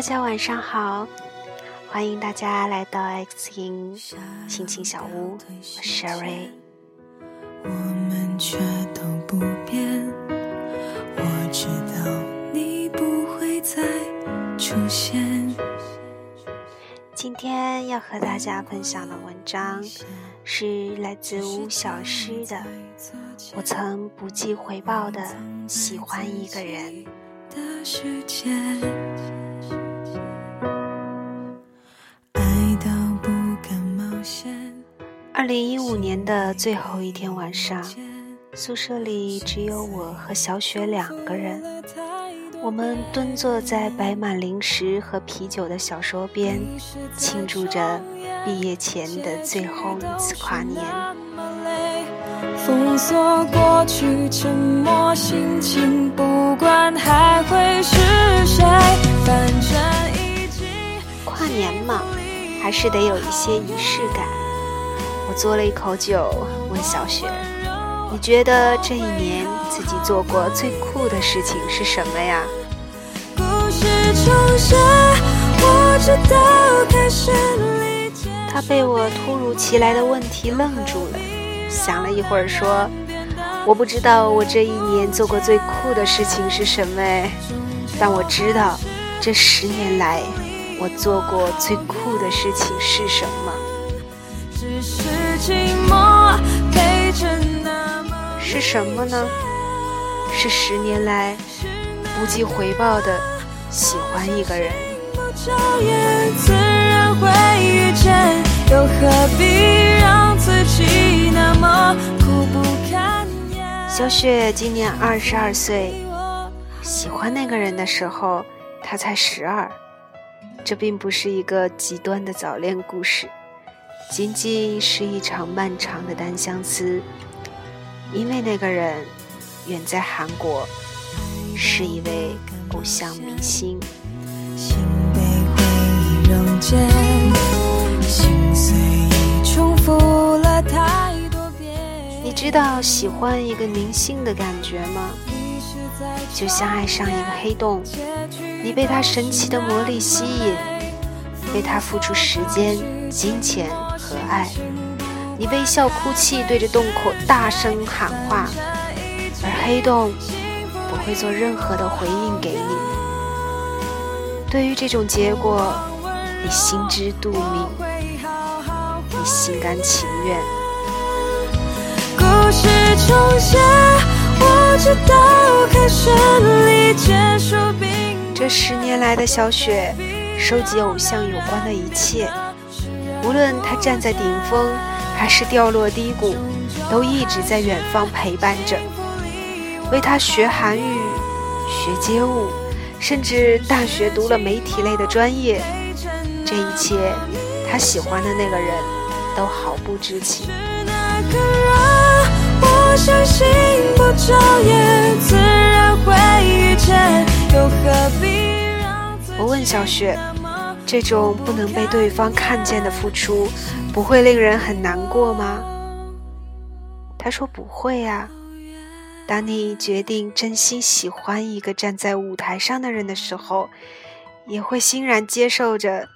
大家晚上好，欢迎大家来到 X 音心情小屋，我是 Sherry。我们却都不变，我知道你不会再出现。今天要和大家分享的文章是来自吴小诗的《我曾不计回报的喜欢一个人》。二零一五年的最后一天晚上，宿舍里只有我和小雪两个人。我们蹲坐在摆满零食和啤酒的小桌边，庆祝着毕业前的最后一次跨年。封锁过去沉默心情，不管还会是谁，反正已经。跨年嘛，还是得有一些仪式感。嘬了一口酒，问小雪：“你觉得这一年自己做过最酷的事情是什么呀？”他被我突如其来的问题愣住了，想了一会儿说：“我不知道我这一年做过最酷的事情是什么，但我知道这十年来我做过最酷的事情是什么。”是什么呢？是十年来不计回报的喜欢一个人。小雪今年二十二岁，喜欢那个人的时候，她才十二。这并不是一个极端的早恋故事。仅仅是一场漫长的单相思，因为那个人远在韩国，是一位偶像明星。你知道喜欢一个明星的感觉吗？就像爱上一个黑洞，你被他神奇的魔力吸引，为他付出时间、金钱。和爱，你微笑哭泣，对着洞口大声喊话，而黑洞不会做任何的回应给你。对于这种结果，你心知肚明，你心甘情愿。故事重写，我知道该顺利结束。这十年来的小雪，收集偶像有关的一切。无论他站在顶峰，还是掉落低谷，都一直在远方陪伴着，为他学韩语、学街舞，甚至大学读了媒体类的专业。这一切，他喜欢的那个人都毫不知情。我问小雪。这种不能被对方看见的付出，不会令人很难过吗？他说不会呀。当你决定真心喜欢一个站在舞台上的人的时候，也会欣然接受着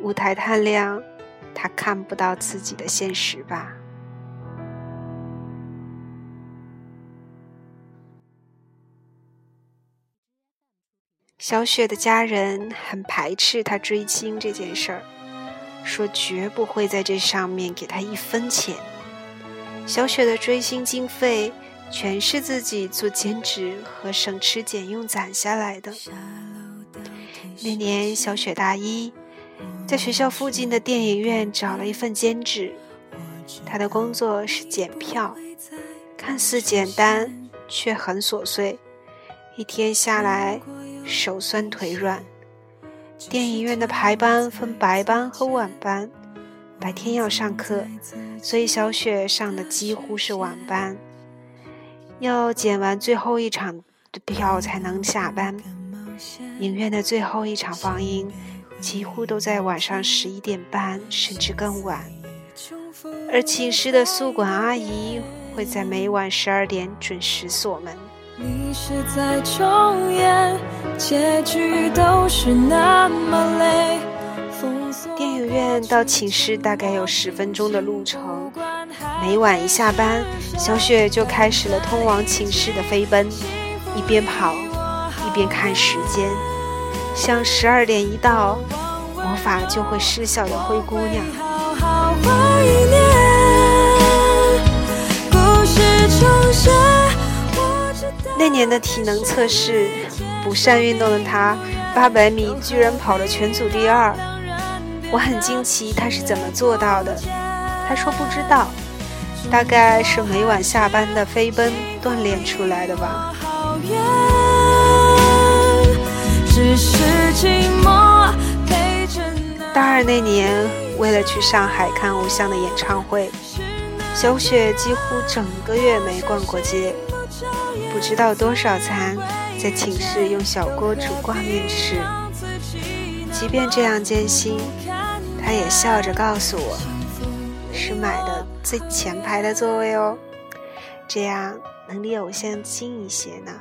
舞台太亮，他看不到自己的现实吧。小雪的家人很排斥她追星这件事儿，说绝不会在这上面给她一分钱。小雪的追星经费全是自己做兼职和省吃俭用攒下来的。那年小雪大一，在学校附近的电影院找了一份兼职，她的工作是检票，看似简单，却很琐碎，一天下来。手酸腿软。电影院的排班分白班和晚班，白天要上课，所以小雪上的几乎是晚班。要剪完最后一场的票才能下班。影院的最后一场放映几乎都在晚上十一点半，甚至更晚。而寝室的宿管阿姨会在每晚十二点准时锁门。你是在重演，结局都是那么累。电影院到寝室大概有十分钟的路程，每晚一下班，小雪就开始了通往寝室的飞奔，一边跑一边看时间，像十二点一到，魔法就会失效的灰姑娘。那年的体能测试，不善运动的他，八百米居然跑了全组第二。我很惊奇他是怎么做到的。他说不知道，大概是每晚下班的飞奔锻炼出来的吧。大二那年，为了去上海看偶像的演唱会，小雪几乎整个月没逛过街。不知道多少餐，在寝室用小锅煮挂面吃。即便这样艰辛，他也笑着告诉我，是买的最前排的座位哦，这样能离偶像近一些呢。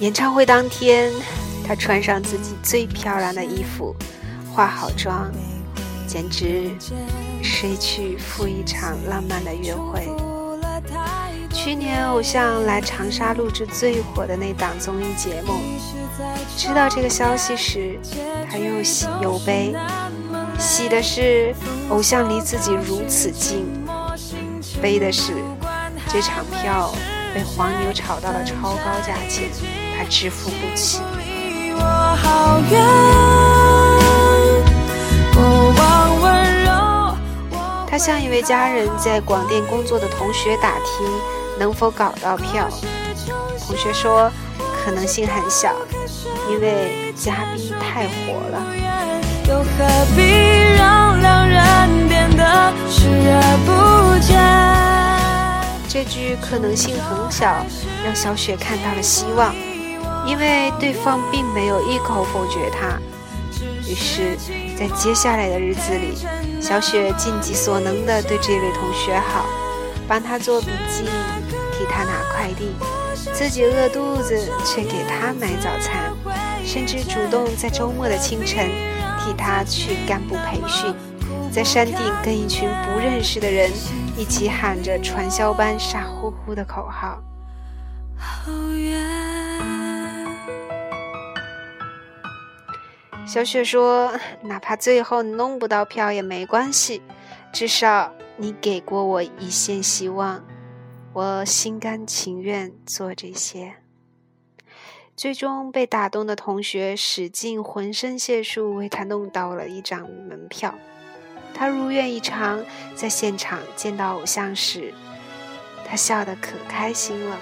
演唱会当天，他穿上自己最漂亮的衣服，化好妆。简直是一去赴一场浪漫的约会。去年偶像来长沙录制最火的那档综艺节目，知道这个消息时，他又喜又悲。喜的是偶像离自己如此近，悲的是这场票被黄牛炒到了超高价钱，他支付不起。他向一位家人在广电工作的同学打听能否搞到票，同学说可能性很小，因为嘉宾太火了。这句可能性很小，让小雪看到了希望，因为对方并没有一口否决他。于是，在接下来的日子里，小雪尽己所能地对这位同学好，帮他做笔记，替他拿快递，自己饿肚子却给他买早餐，甚至主动在周末的清晨替他去干部培训，在山顶跟一群不认识的人一起喊着传销班傻乎乎的口号。好远。小雪说：“哪怕最后弄不到票也没关系，至少你给过我一线希望，我心甘情愿做这些。”最终被打动的同学使尽浑身解数为他弄到了一张门票，他如愿以偿，在现场见到偶像时，他笑得可开心了。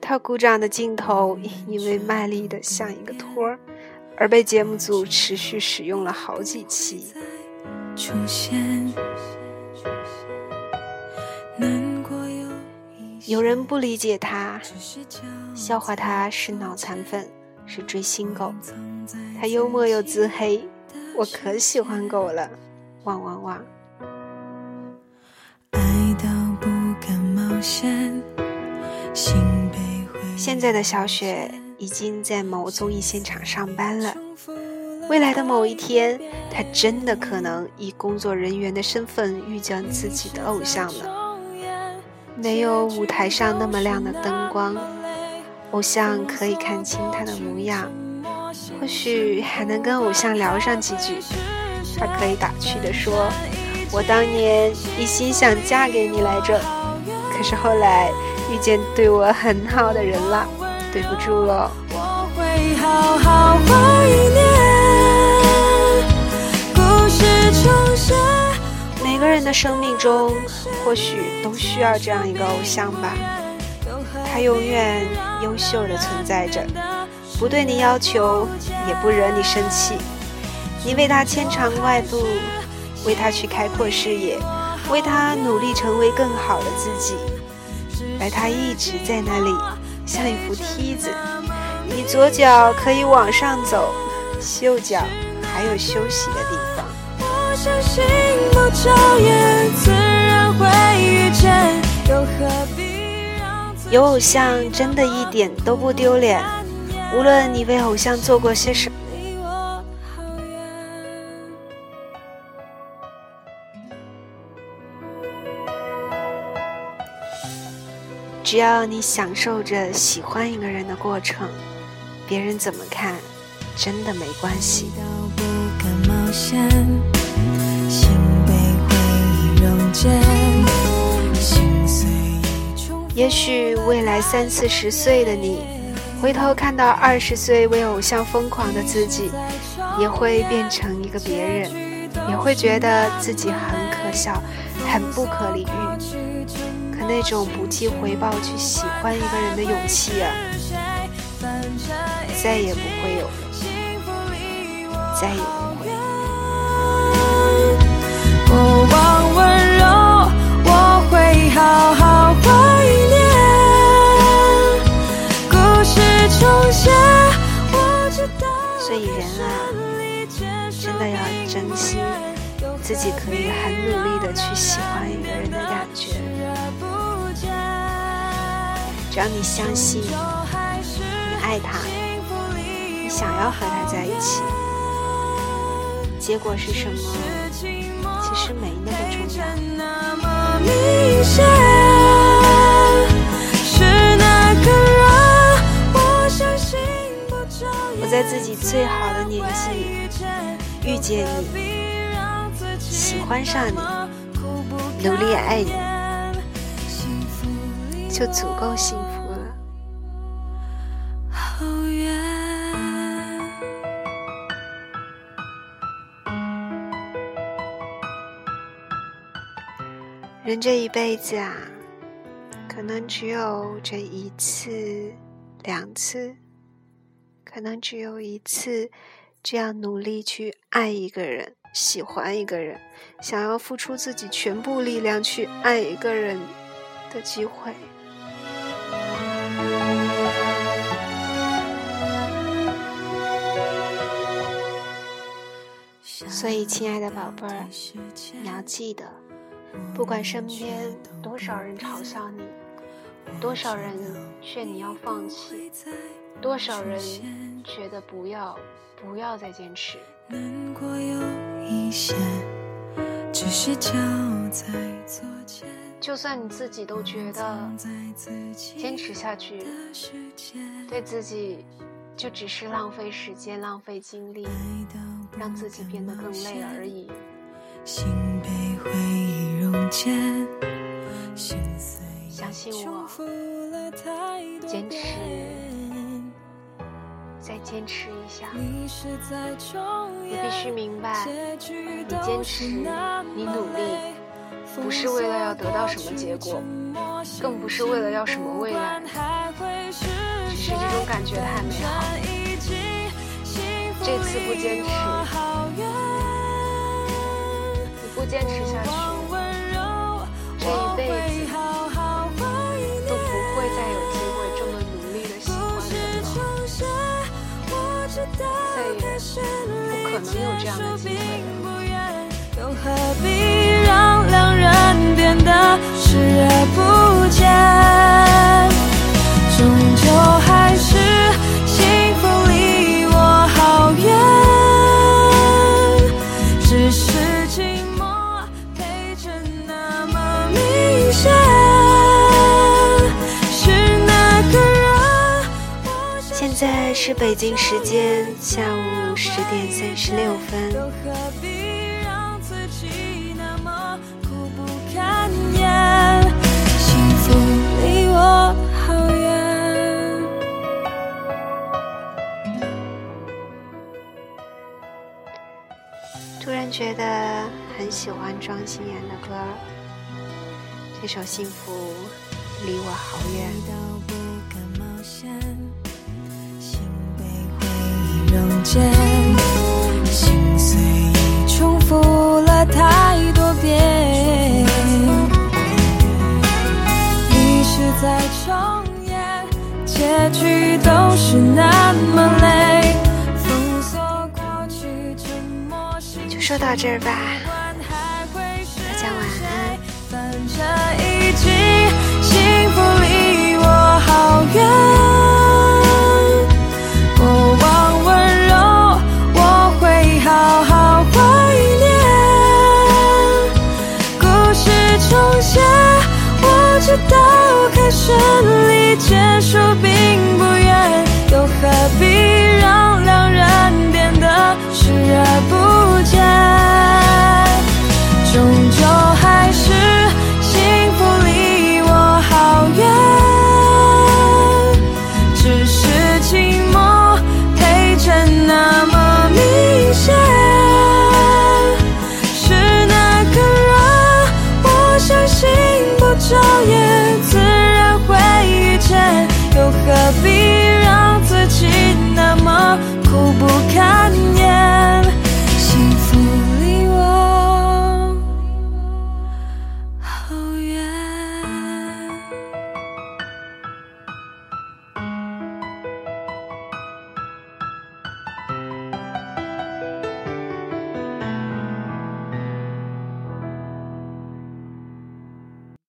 他鼓掌的镜头因为卖力的像一个托儿，而被节目组持续使用了好几期。有人不理解他，笑话他是脑残粉，是追星狗。他幽默又自黑，我可喜欢狗了，汪汪汪。现在的小雪已经在某综艺现场上班了。未来的某一天，她真的可能以工作人员的身份遇见自己的偶像了。没有舞台上那么亮的灯光，偶像可以看清她的模样，或许还能跟偶像聊上几句。她可以打趣地说：“我当年一心想嫁给你来着。”可是后来遇见对我很好的人了，对不住了。每个人的生命中，或许都需要这样一个偶像吧。他永远优秀的存在着，不对你要求，也不惹你生气。你为他牵肠挂肚，为他去开阔视野。为他努力成为更好的自己，而他一直在那里像一副梯子，你左脚可以往上走，右脚还有休息的地方。有偶像真的一点都不丢脸，无论你为偶像做过些什么。只要你享受着喜欢一个人的过程，别人怎么看，真的没关系。也许未来三四十岁的你，回头看到二十岁为偶像疯狂的自己，也会变成一个别人，也会觉得自己很可笑，很不可理喻。那种不计回报去喜欢一个人的勇气啊，再也不会有了，再也不会。过往温柔，我会好好怀念。故事重写，我知道。所以人啊，真的要珍惜自己可以很努力的去喜欢一个人只要你相信，你爱他，你想要和他在一起，结果是什么，其实没那么重要。我在自己最好的年纪遇见你，喜欢上你，努力爱你，就足够幸福。人这一辈子啊，可能只有这一次、两次，可能只有一次，这样努力去爱一个人、喜欢一个人、想要付出自己全部力量去爱一个人的机会。所以，亲爱的宝贝儿，你要记得。不管身边多少人嘲笑你，多少人劝你要放弃，多少人觉得不要不要再坚持，就算你自己都觉得坚持下去对自己就只是浪费时间、浪费精力，让自己变得更累而已。心被回忆溶解，相信我，坚持，再坚持一下。你必须明白，你坚持，你努力，不是为了要得到什么结果，更不是为了要什么未来，只是这种感觉太美好。这次不坚持。坚持下去，这一辈子都不会再有机会这么努力的喜欢人了，再也不可能有这样的机会了。是北京时间下午十点三十六分。幸福离我好远。突然觉得很喜欢庄心妍的歌，这首《幸福离我好远》。么累。封锁过去，沉就说到这儿吧，大家晚安。反正已经幸福离我好远。重。我知道开始离结束并不远，又何必让两人变得视而不见？终究还是就也自然会遇见又何必让自己那么苦不堪言？